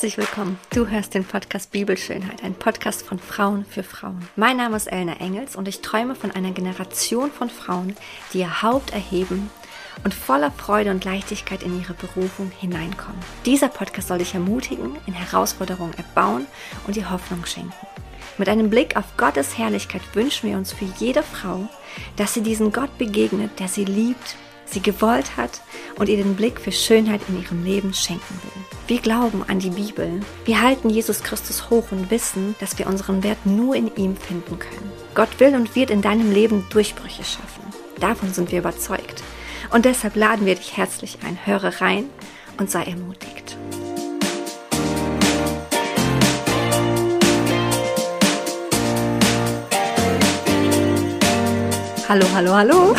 Herzlich willkommen. Du hörst den Podcast Bibelschönheit, ein Podcast von Frauen für Frauen. Mein Name ist Elna Engels und ich träume von einer Generation von Frauen, die ihr Haupt erheben und voller Freude und Leichtigkeit in ihre Berufung hineinkommen. Dieser Podcast soll dich ermutigen, in Herausforderungen erbauen und dir Hoffnung schenken. Mit einem Blick auf Gottes Herrlichkeit wünschen wir uns für jede Frau, dass sie diesen Gott begegnet, der sie liebt sie gewollt hat und ihr den Blick für Schönheit in ihrem Leben schenken will. Wir glauben an die Bibel. Wir halten Jesus Christus hoch und wissen, dass wir unseren Wert nur in ihm finden können. Gott will und wird in deinem Leben Durchbrüche schaffen. Davon sind wir überzeugt. Und deshalb laden wir dich herzlich ein. Höre rein und sei ermutigt. Hallo, hallo, hallo.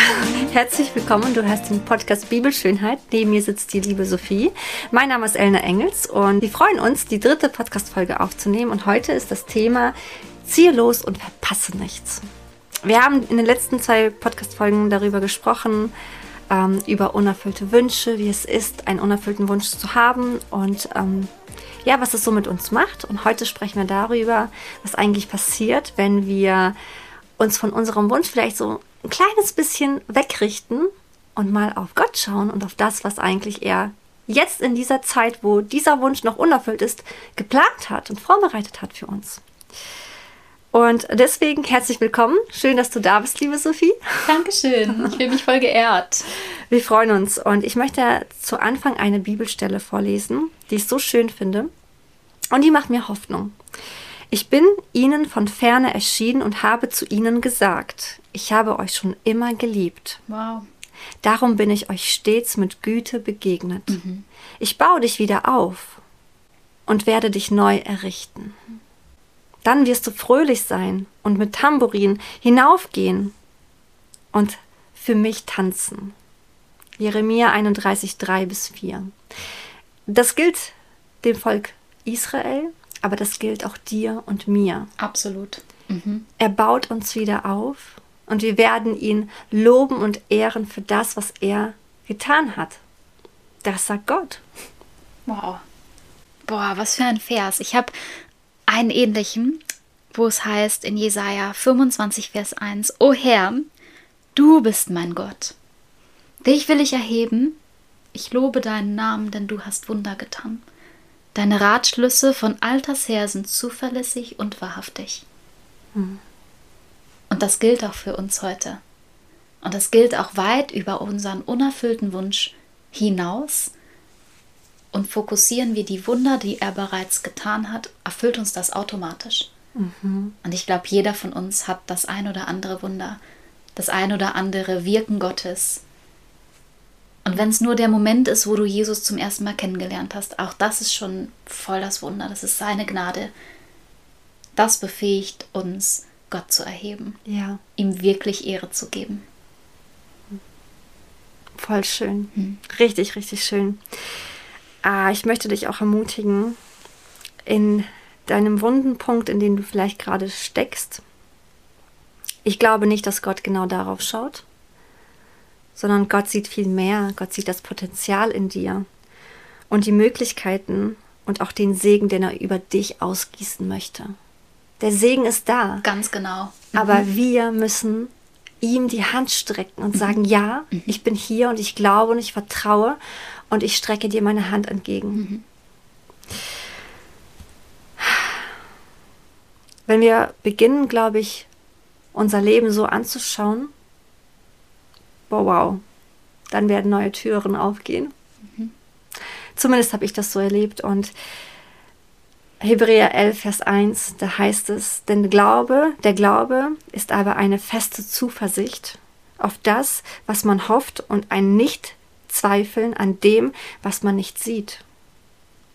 Herzlich willkommen. Du hast den Podcast Bibelschönheit. Neben mir sitzt die liebe Sophie. Mein Name ist Elna Engels und wir freuen uns, die dritte Podcast-Folge aufzunehmen. Und heute ist das Thema Ziehe los und verpasse nichts. Wir haben in den letzten zwei Podcast-Folgen darüber gesprochen, ähm, über unerfüllte Wünsche, wie es ist, einen unerfüllten Wunsch zu haben und ähm, ja, was es so mit uns macht. Und heute sprechen wir darüber, was eigentlich passiert, wenn wir uns von unserem Wunsch vielleicht so ein kleines bisschen wegrichten und mal auf Gott schauen und auf das, was eigentlich er jetzt in dieser Zeit, wo dieser Wunsch noch unerfüllt ist, geplant hat und vorbereitet hat für uns. Und deswegen herzlich willkommen. Schön, dass du da bist, liebe Sophie. Dankeschön. Ich fühle mich voll geehrt. Wir freuen uns. Und ich möchte zu Anfang eine Bibelstelle vorlesen, die ich so schön finde. Und die macht mir Hoffnung. Ich bin ihnen von ferne erschienen und habe zu ihnen gesagt, ich habe euch schon immer geliebt. Wow. Darum bin ich euch stets mit Güte begegnet. Mhm. Ich baue dich wieder auf und werde dich neu errichten. Dann wirst du fröhlich sein und mit Tambourin hinaufgehen und für mich tanzen. Jeremia 31, 3 bis 4. Das gilt dem Volk Israel, aber das gilt auch dir und mir. Absolut. Mhm. Er baut uns wieder auf und wir werden ihn loben und ehren für das, was er getan hat. Das sagt Gott. Wow. Boah, was für ein Vers. Ich habe einen ähnlichen, wo es heißt in Jesaja 25, Vers 1: O Herr, du bist mein Gott. Dich will ich erheben. Ich lobe deinen Namen, denn du hast Wunder getan. Deine Ratschlüsse von alters her sind zuverlässig und wahrhaftig. Hm. Und das gilt auch für uns heute. Und das gilt auch weit über unseren unerfüllten Wunsch hinaus. Und fokussieren wir die Wunder, die er bereits getan hat, erfüllt uns das automatisch. Mhm. Und ich glaube, jeder von uns hat das ein oder andere Wunder, das ein oder andere Wirken Gottes, und wenn es nur der Moment ist, wo du Jesus zum ersten Mal kennengelernt hast, auch das ist schon voll das Wunder. Das ist seine Gnade. Das befähigt uns, Gott zu erheben. Ja. Ihm wirklich Ehre zu geben. Voll schön. Hm. Richtig, richtig schön. Ah, ich möchte dich auch ermutigen, in deinem wunden Punkt, in dem du vielleicht gerade steckst. Ich glaube nicht, dass Gott genau darauf schaut sondern Gott sieht viel mehr. Gott sieht das Potenzial in dir und die Möglichkeiten und auch den Segen, den er über dich ausgießen möchte. Der Segen ist da. Ganz genau. Mhm. Aber wir müssen ihm die Hand strecken und mhm. sagen, ja, mhm. ich bin hier und ich glaube und ich vertraue und ich strecke dir meine Hand entgegen. Mhm. Wenn wir beginnen, glaube ich, unser Leben so anzuschauen, wow, wow, dann werden neue Türen aufgehen. Mhm. Zumindest habe ich das so erlebt und Hebräer 11, Vers 1, da heißt es, denn Glaube, der Glaube ist aber eine feste Zuversicht auf das, was man hofft und ein Nicht-Zweifeln an dem, was man nicht sieht.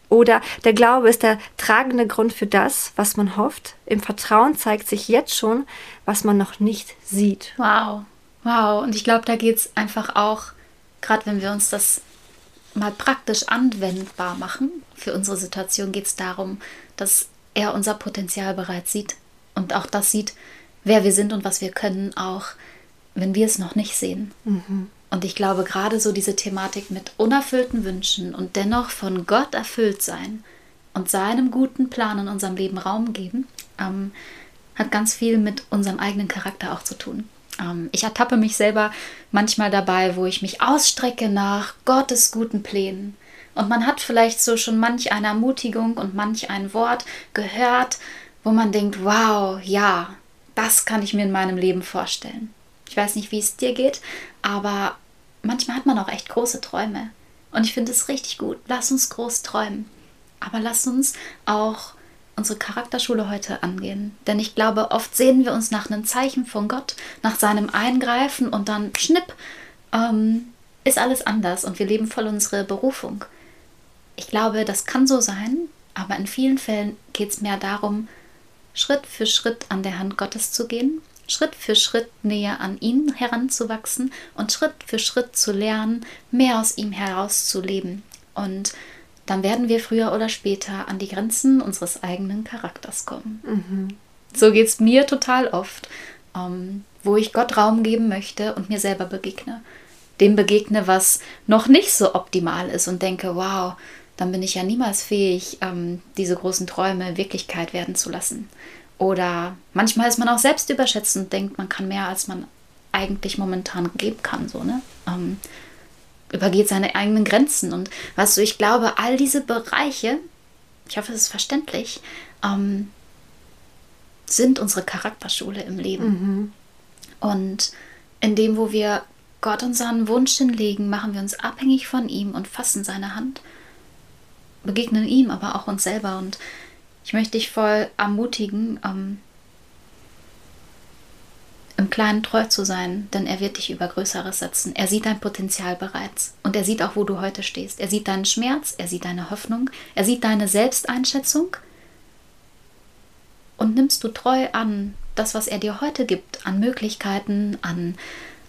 Oder der Glaube ist der tragende Grund für das, was man hofft. Im Vertrauen zeigt sich jetzt schon, was man noch nicht sieht. Wow. Wow, und ich glaube, da geht es einfach auch, gerade wenn wir uns das mal praktisch anwendbar machen, für unsere Situation geht es darum, dass er unser Potenzial bereits sieht und auch das sieht, wer wir sind und was wir können, auch wenn wir es noch nicht sehen. Mhm. Und ich glaube, gerade so diese Thematik mit unerfüllten Wünschen und dennoch von Gott erfüllt sein und seinem guten Plan in unserem Leben Raum geben, ähm, hat ganz viel mit unserem eigenen Charakter auch zu tun. Ähm, ich ertappe mich selber manchmal dabei, wo ich mich ausstrecke nach Gottes guten Plänen. Und man hat vielleicht so schon manch eine Ermutigung und manch ein Wort gehört, wo man denkt, wow, ja, das kann ich mir in meinem Leben vorstellen. Ich weiß nicht, wie es dir geht, aber manchmal hat man auch echt große Träume. Und ich finde es richtig gut. Lass uns groß träumen. Aber lass uns auch unsere Charakterschule heute angehen. Denn ich glaube, oft sehen wir uns nach einem Zeichen von Gott, nach seinem Eingreifen und dann schnipp, ähm, ist alles anders und wir leben voll unsere Berufung. Ich glaube, das kann so sein, aber in vielen Fällen geht es mehr darum, Schritt für Schritt an der Hand Gottes zu gehen, Schritt für Schritt näher an ihn heranzuwachsen und Schritt für Schritt zu lernen, mehr aus ihm herauszuleben. Und dann werden wir früher oder später an die Grenzen unseres eigenen Charakters kommen. Mhm. So geht es mir total oft, ähm, wo ich Gott Raum geben möchte und mir selber begegne. Dem begegne, was noch nicht so optimal ist und denke, wow, dann bin ich ja niemals fähig, ähm, diese großen Träume Wirklichkeit werden zu lassen. Oder manchmal ist man auch selbst überschätzt und denkt, man kann mehr, als man eigentlich momentan geben kann. So, ne? Ähm, übergeht seine eigenen Grenzen. Und weißt du, ich glaube, all diese Bereiche, ich hoffe, es ist verständlich, ähm, sind unsere Charakterschule im Leben. Mhm. Und in dem, wo wir Gott unseren Wunsch hinlegen, machen wir uns abhängig von ihm und fassen seine Hand, begegnen ihm, aber auch uns selber. Und ich möchte dich voll ermutigen, ähm, im Kleinen treu zu sein, denn er wird dich über Größeres setzen. Er sieht dein Potenzial bereits und er sieht auch, wo du heute stehst. Er sieht deinen Schmerz, er sieht deine Hoffnung, er sieht deine Selbsteinschätzung. Und nimmst du treu an das, was er dir heute gibt, an Möglichkeiten, an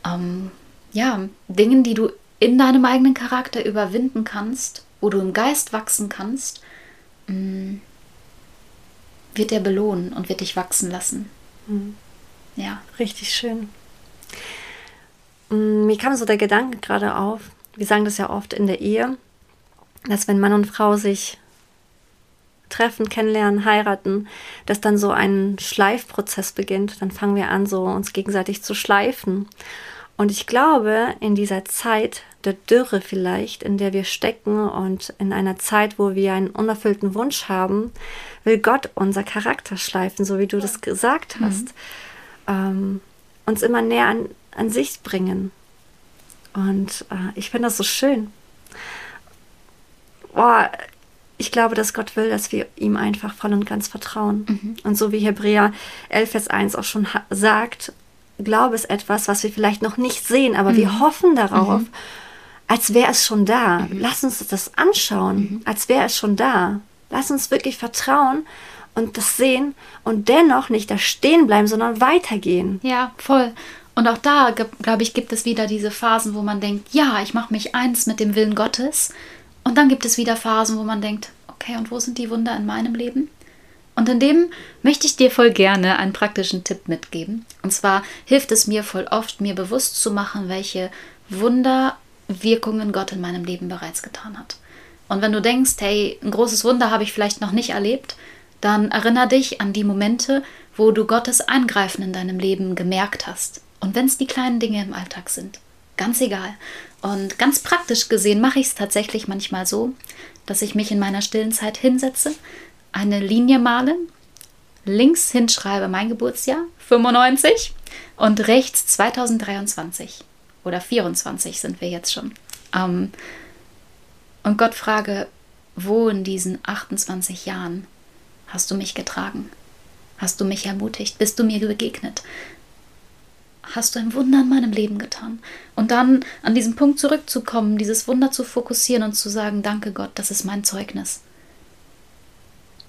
ähm, ja, Dingen, die du in deinem eigenen Charakter überwinden kannst, wo du im Geist wachsen kannst, mm, wird er belohnen und wird dich wachsen lassen. Mhm. Ja. Richtig schön. Mm, mir kam so der Gedanke gerade auf, wir sagen das ja oft in der Ehe, dass wenn Mann und Frau sich treffen, kennenlernen, heiraten, dass dann so ein Schleifprozess beginnt. Dann fangen wir an, so uns gegenseitig zu schleifen. Und ich glaube, in dieser Zeit der Dürre vielleicht, in der wir stecken und in einer Zeit, wo wir einen unerfüllten Wunsch haben, will Gott unser Charakter schleifen, so wie du das gesagt hast. Mhm ähm, uns immer näher an, an sich bringen. Und äh, ich finde das so schön. Boah, ich glaube, dass Gott will, dass wir ihm einfach voll und ganz vertrauen. Mhm. Und so wie Hebräer 11, Vers 1 auch schon sagt, Glaube ist etwas, was wir vielleicht noch nicht sehen, aber mhm. wir hoffen darauf, mhm. als wäre es schon da. Mhm. Lass uns das anschauen, mhm. als wäre es schon da. Lass uns wirklich vertrauen und das sehen und dennoch nicht da stehen bleiben, sondern weitergehen. Ja, voll. Und auch da, glaube ich, gibt es wieder diese Phasen, wo man denkt, ja, ich mache mich eins mit dem Willen Gottes. Und dann gibt es wieder Phasen, wo man denkt, okay, und wo sind die Wunder in meinem Leben? Und in dem möchte ich dir voll gerne einen praktischen Tipp mitgeben. Und zwar hilft es mir voll oft, mir bewusst zu machen, welche Wunderwirkungen Gott in meinem Leben bereits getan hat. Und wenn du denkst, hey, ein großes Wunder habe ich vielleicht noch nicht erlebt, dann erinnere dich an die Momente, wo du Gottes Eingreifen in deinem Leben gemerkt hast. Und wenn es die kleinen Dinge im Alltag sind, ganz egal. Und ganz praktisch gesehen mache ich es tatsächlich manchmal so, dass ich mich in meiner stillen Zeit hinsetze, eine Linie male, links hinschreibe mein Geburtsjahr 95 und rechts 2023 oder 24 sind wir jetzt schon. Ähm, und Gott frage, wo in diesen 28 Jahren Hast du mich getragen? Hast du mich ermutigt? Bist du mir begegnet? Hast du ein Wunder in meinem Leben getan? Und dann an diesen Punkt zurückzukommen, dieses Wunder zu fokussieren und zu sagen, danke Gott, das ist mein Zeugnis.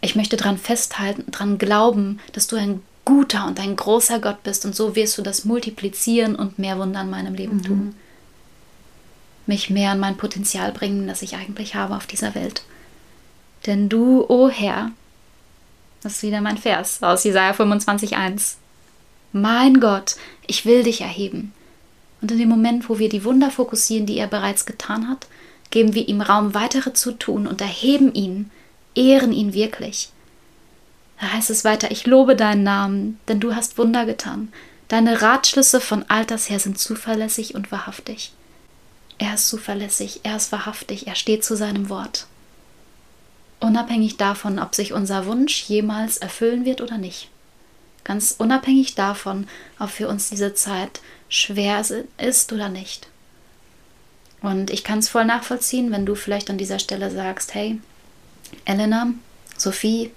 Ich möchte daran festhalten, daran glauben, dass du ein guter und ein großer Gott bist und so wirst du das multiplizieren und mehr Wunder in meinem Leben mhm. tun. Mich mehr an mein Potenzial bringen, das ich eigentlich habe auf dieser Welt. Denn du, o oh Herr, das ist wieder mein Vers aus Jesaja 25,1. Mein Gott, ich will dich erheben. Und in dem Moment, wo wir die Wunder fokussieren, die er bereits getan hat, geben wir ihm Raum, weitere zu tun und erheben ihn ehren ihn wirklich. Da heißt es weiter, ich lobe deinen Namen, denn du hast Wunder getan. Deine Ratschlüsse von Alters her sind zuverlässig und wahrhaftig. Er ist zuverlässig, er ist wahrhaftig, er steht zu seinem Wort. Unabhängig davon, ob sich unser Wunsch jemals erfüllen wird oder nicht. Ganz unabhängig davon, ob für uns diese Zeit schwer ist oder nicht. Und ich kann es voll nachvollziehen, wenn du vielleicht an dieser Stelle sagst, hey, Elena, Sophie,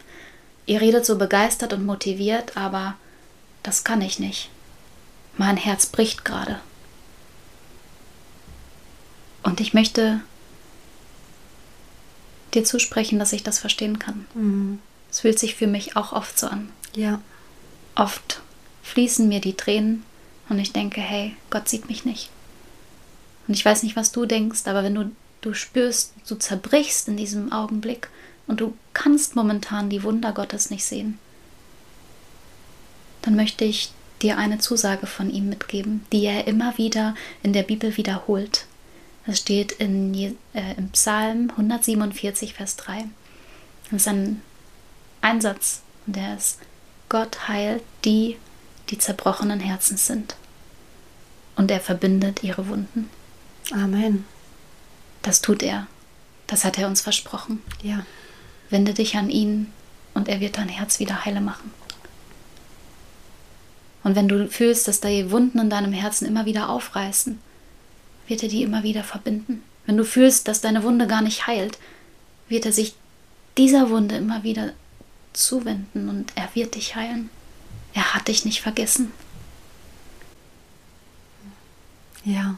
ihr redet so begeistert und motiviert, aber das kann ich nicht. Mein Herz bricht gerade. Und ich möchte dir zusprechen, dass ich das verstehen kann. Mhm. Es fühlt sich für mich auch oft so an. Ja. Oft fließen mir die Tränen und ich denke, hey, Gott sieht mich nicht. Und ich weiß nicht, was du denkst, aber wenn du, du spürst, du zerbrichst in diesem Augenblick und du kannst momentan die Wunder Gottes nicht sehen, dann möchte ich dir eine Zusage von ihm mitgeben, die er immer wieder in der Bibel wiederholt. Das steht in, äh, im Psalm 147, Vers 3. Das ist ein Einsatz und der ist, Gott heilt die, die zerbrochenen Herzens sind. Und er verbindet ihre Wunden. Amen. Das tut er. Das hat er uns versprochen. Ja. Wende dich an ihn und er wird dein Herz wieder heile machen. Und wenn du fühlst, dass die Wunden in deinem Herzen immer wieder aufreißen, wird er die immer wieder verbinden. Wenn du fühlst, dass deine Wunde gar nicht heilt, wird er sich dieser Wunde immer wieder zuwenden und er wird dich heilen. Er hat dich nicht vergessen. Ja.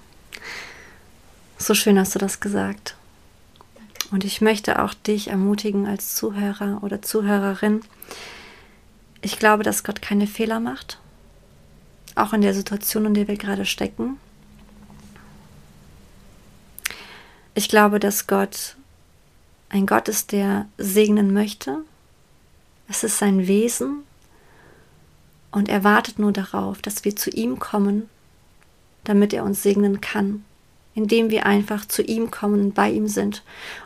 So schön hast du das gesagt. Und ich möchte auch dich ermutigen als Zuhörer oder Zuhörerin. Ich glaube, dass Gott keine Fehler macht. Auch in der Situation, in der wir gerade stecken. Ich glaube, dass Gott ein Gott ist, der segnen möchte. Es ist sein Wesen. Und er wartet nur darauf, dass wir zu ihm kommen, damit er uns segnen kann indem wir einfach zu ihm kommen bei ihm sind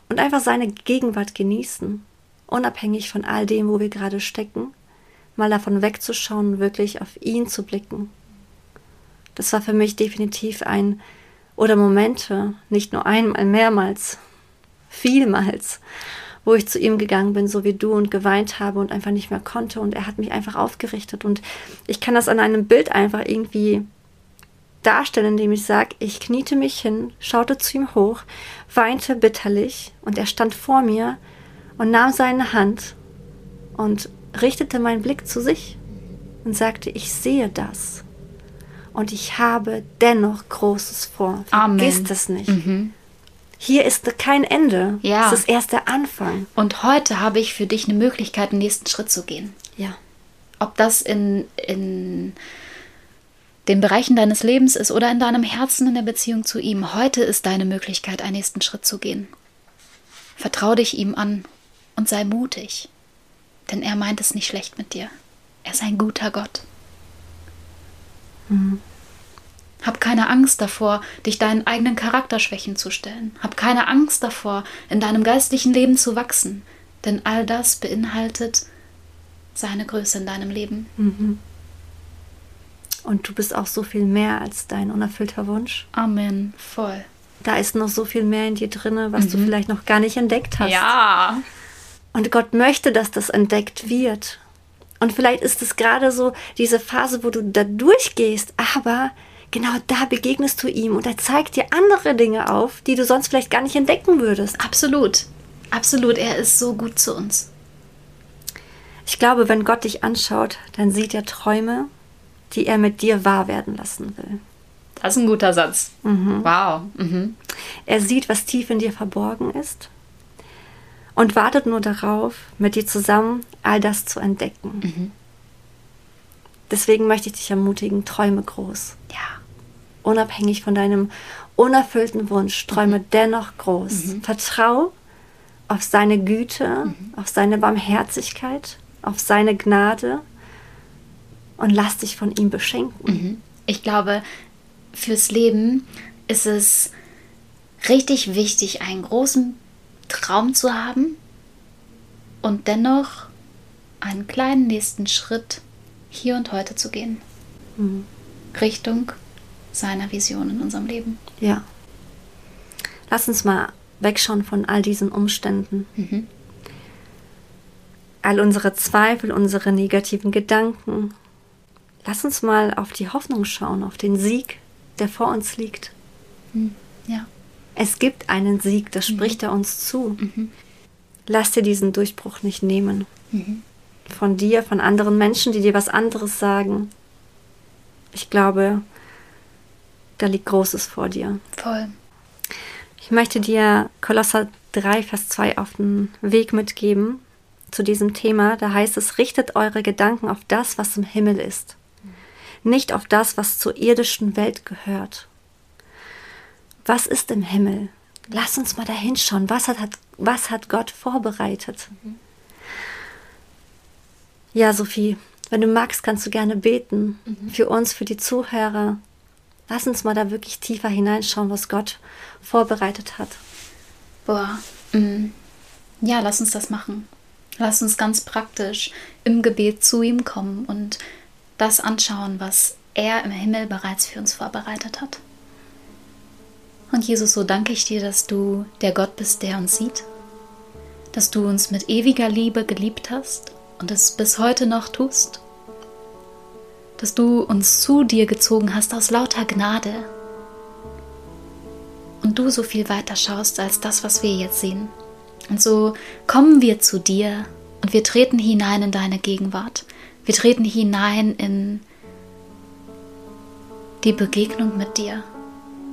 und einfach seine Gegenwart genießen, unabhängig von all dem, wo wir gerade stecken, mal davon wegzuschauen wirklich auf ihn zu blicken. Das war für mich definitiv ein oder Momente, nicht nur einmal, mehrmals, vielmals, wo ich zu ihm gegangen bin, so wie du, und geweint habe und einfach nicht mehr konnte. Und er hat mich einfach aufgerichtet. Und ich kann das an einem Bild einfach irgendwie darstellen, indem ich sage, ich kniete mich hin, schaute zu ihm hoch, weinte bitterlich und er stand vor mir und nahm seine Hand und richtete meinen Blick zu sich und sagte, ich sehe das und ich habe dennoch Großes vor. Vergiss das nicht. Mhm. Hier ist kein Ende. Ja. Es ist erst der Anfang. Und heute habe ich für dich eine Möglichkeit, den nächsten Schritt zu gehen. Ja. Ob das in, in den Bereichen deines Lebens ist oder in deinem Herzen in der Beziehung zu ihm. Heute ist deine Möglichkeit, einen nächsten Schritt zu gehen. Vertrau dich ihm an und sei mutig, denn er meint es nicht schlecht mit dir. Er ist ein guter Gott. Mhm. Hab keine Angst davor, dich deinen eigenen Charakterschwächen zu stellen. Hab keine Angst davor, in deinem geistlichen Leben zu wachsen, denn all das beinhaltet seine Größe in deinem Leben. Mhm. Und du bist auch so viel mehr als dein unerfüllter Wunsch. Amen. Voll. Da ist noch so viel mehr in dir drin, was mhm. du vielleicht noch gar nicht entdeckt hast. Ja. Und Gott möchte, dass das entdeckt wird. Und vielleicht ist es gerade so diese Phase, wo du da durchgehst, aber genau da begegnest du ihm und er zeigt dir andere Dinge auf, die du sonst vielleicht gar nicht entdecken würdest. Absolut. Absolut. Er ist so gut zu uns. Ich glaube, wenn Gott dich anschaut, dann sieht er Träume, die er mit dir wahr werden lassen will. Das ist ein guter Satz. Mhm. Wow. Mhm. Er sieht, was tief in dir verborgen ist und wartet nur darauf, mit dir zusammen all das zu entdecken. Mhm. Deswegen möchte ich dich ermutigen, träume groß. Ja. Unabhängig von deinem unerfüllten Wunsch, träume mhm. dennoch groß. Mhm. Vertrau auf seine Güte, mhm. auf seine Barmherzigkeit, auf seine Gnade und lass dich von ihm beschenken. Mhm. Ich glaube, fürs Leben ist es richtig wichtig, einen großen Traum zu haben, und dennoch einen kleinen nächsten Schritt hier und heute zu gehen. Mhm. Richtung seiner Vision in unserem Leben. Ja. Lass uns mal wegschauen von all diesen Umständen. Mhm. All unsere Zweifel, unsere negativen Gedanken. Lass uns mal auf die Hoffnung schauen, auf den Sieg, der vor uns liegt. Mhm. Ja. Es gibt einen Sieg, das mhm. spricht er uns zu. Mhm. Lass dir diesen Durchbruch nicht nehmen. Mhm. Von dir, von anderen Menschen, die dir was anderes sagen. Ich glaube, da liegt Großes vor dir. Voll. Ich möchte dir Kolosser 3, Vers 2 auf den Weg mitgeben zu diesem Thema. Da heißt es, richtet eure Gedanken auf das, was im Himmel ist, nicht auf das, was zur irdischen Welt gehört. Was ist im Himmel? Lass uns mal da hinschauen. Was hat, was hat Gott vorbereitet? Ja, Sophie, wenn du magst, kannst du gerne beten mhm. für uns, für die Zuhörer, Lass uns mal da wirklich tiefer hineinschauen, was Gott vorbereitet hat. Boah, mm. ja, lass uns das machen. Lass uns ganz praktisch im Gebet zu ihm kommen und das anschauen, was er im Himmel bereits für uns vorbereitet hat. Und Jesus, so danke ich dir, dass du der Gott bist, der uns sieht, dass du uns mit ewiger Liebe geliebt hast und es bis heute noch tust dass du uns zu dir gezogen hast aus lauter Gnade und du so viel weiter schaust als das, was wir jetzt sehen. Und so kommen wir zu dir und wir treten hinein in deine Gegenwart. Wir treten hinein in die Begegnung mit dir.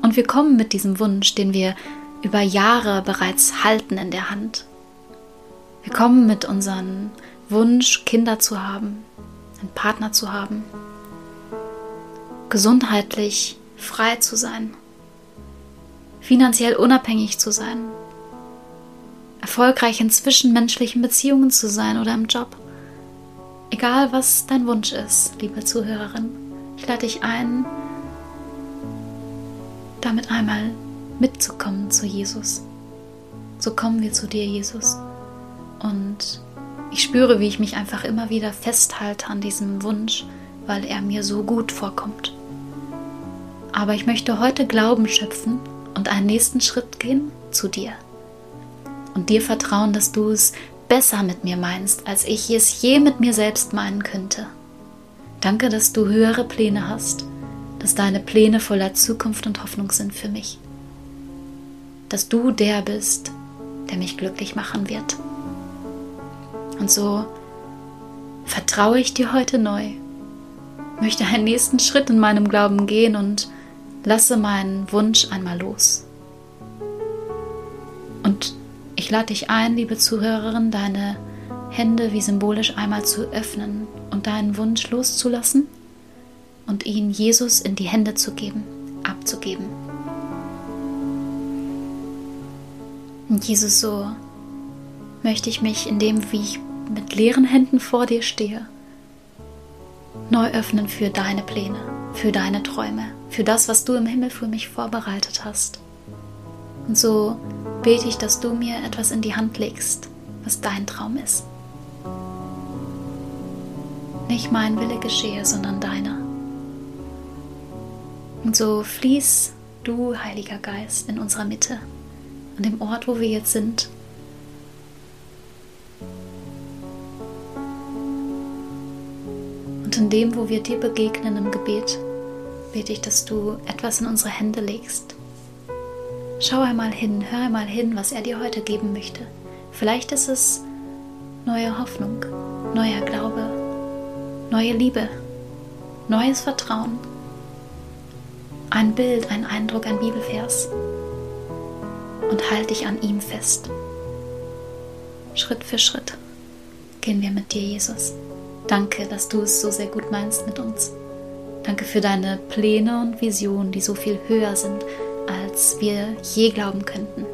Und wir kommen mit diesem Wunsch, den wir über Jahre bereits halten in der Hand. Wir kommen mit unserem Wunsch, Kinder zu haben, einen Partner zu haben, gesundheitlich frei zu sein, finanziell unabhängig zu sein, erfolgreich in zwischenmenschlichen Beziehungen zu sein oder im Job. Egal was dein Wunsch ist, liebe Zuhörerin, ich lade dich ein, damit einmal mitzukommen zu Jesus. So kommen wir zu dir, Jesus. Und ich spüre, wie ich mich einfach immer wieder festhalte an diesem Wunsch, weil er mir so gut vorkommt. Aber ich möchte heute Glauben schöpfen und einen nächsten Schritt gehen zu dir. Und dir vertrauen, dass du es besser mit mir meinst, als ich es je mit mir selbst meinen könnte. Danke, dass du höhere Pläne hast, dass deine Pläne voller Zukunft und Hoffnung sind für mich. Dass du der bist, der mich glücklich machen wird. Und so vertraue ich dir heute neu, möchte einen nächsten Schritt in meinem Glauben gehen und lasse meinen Wunsch einmal los. Und ich lade dich ein, liebe Zuhörerin, deine Hände wie symbolisch einmal zu öffnen und deinen Wunsch loszulassen und ihn Jesus in die Hände zu geben, abzugeben. Und Jesus, so möchte ich mich in dem, wie ich mit leeren Händen vor dir stehe, neu öffnen für deine Pläne, für deine Träume, für das, was du im Himmel für mich vorbereitet hast. Und so bete ich, dass du mir etwas in die Hand legst, was dein Traum ist. Nicht mein Wille geschehe, sondern deiner. Und so fließ du, Heiliger Geist, in unserer Mitte, an dem Ort, wo wir jetzt sind. In dem, wo wir dir begegnen im Gebet bete ich, dass du etwas in unsere Hände legst. Schau einmal hin, hör einmal hin, was er dir heute geben möchte. Vielleicht ist es neue Hoffnung, neuer Glaube, neue Liebe, neues Vertrauen, ein Bild, ein Eindruck, ein Bibelvers. Und halt dich an ihm fest. Schritt für Schritt gehen wir mit dir, Jesus. Danke, dass du es so sehr gut meinst mit uns. Danke für deine Pläne und Visionen, die so viel höher sind, als wir je glauben könnten.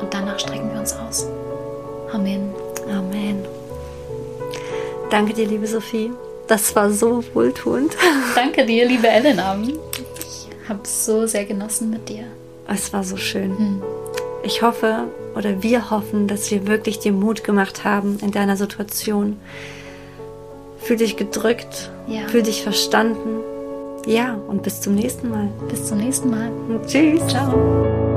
Und danach strecken wir uns aus. Amen. Amen. Danke dir, liebe Sophie. Das war so wohltuend. Danke dir, liebe Elena. Ich habe es so sehr genossen mit dir. Es war so schön. Hm. ich hoffe oder wir hoffen, dass wir wirklich dir Mut gemacht haben in deiner Situation. Fühl dich gedrückt, Ja. fühl dich verstanden. Ja, und bis zum nächsten Mal. Bis zum nächsten Mal. Tschüss. Ciao.